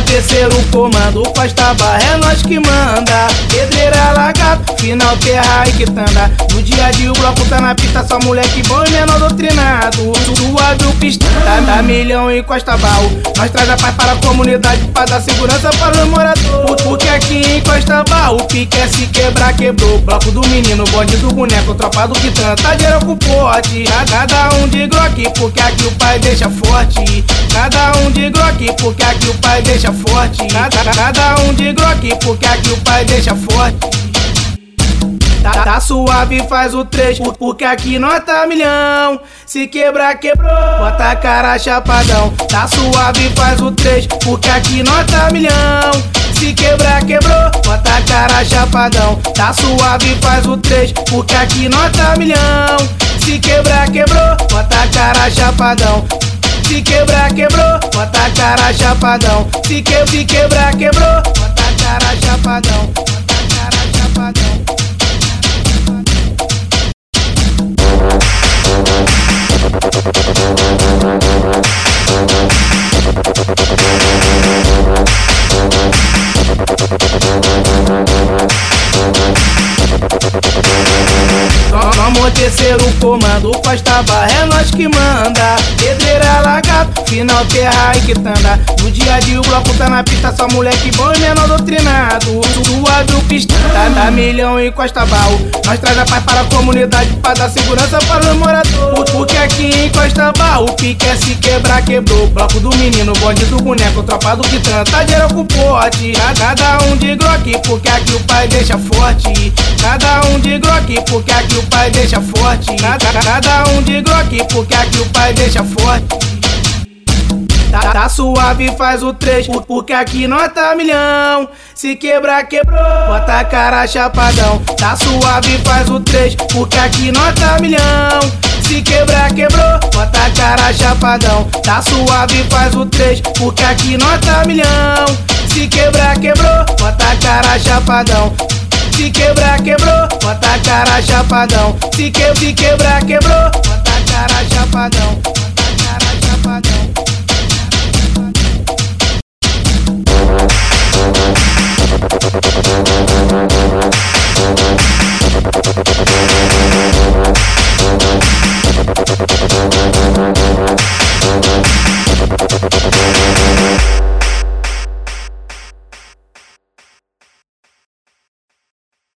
terceiro comando, Costa Barra é nós que manda. Pedreira Lagarto, final terra e quitanda. No dia dia o bloco tá na pista, só moleque bom e menor doutrinado. Suave o pista, tá, tá milhão e Costa Barro. Nós traz a paz para a comunidade, pra dar segurança para os moradores. Porque aqui em Costa Barro, o pique é se quebrar, quebrou. Bloco do menino, bonde do boneco, tropa do quitanda, tá geral com pote. Cada um de groque, porque aqui o pai deixa forte. Cada um de groque, porque aqui o pai deixa forte. Cada, cada um de groque, porque aqui o pai deixa forte. Tá, tá, suave, faz o três, porque aqui nós tá milhão. Se quebrar, quebrou, bota a cara chapadão. Tá suave, faz o três, porque aqui nós tá milhão. Se quebrar, quebrou, bota a cara chapadão. Tá suave, faz o três, porque aqui nós tá milhão. Se quebrar, quebrou, bota a cara chapadão. Se quebrar, quebrou, bota a cara chapadão. Se, que, se quebrar, quebrou, bota a cara chapadão. Vamos terceiro comando, Costa Barra é nós que manda. Pedreira Lagarto, final terra e quitanda. No dia dia o bloco tá na pista, só moleque bom e menor doutrinado. Suave o pista, tá, tá milhão e Costa Barro. Nós traz a paz para a comunidade, pra dar segurança para os moradores. Porque aqui em Costa Barro, o pique é se quebrar, quebrou. Bloco do menino, bonde do boneco, tropa do quitanda, tá geral com pote. Cada um de groque, porque aqui o pai deixa forte. Cada um porque aqui o pai deixa forte. Cada, cada um de groque, porque aqui o pai deixa forte. Tá, tá, suave, faz o três, porque aqui nós tá milhão. Se quebrar, quebrou, bota a cara chapadão. Tá suave, faz o três, porque aqui nós tá milhão. Se quebrar, quebrou, bota a cara chapadão. Tá suave, faz o três, porque aqui nós tá milhão. Se quebrar, quebrou, bota a cara chapadão. Se quebrar, quebrou, cara chapadão. Se, que, se quebrar, quebrou, bota a cara chapadão.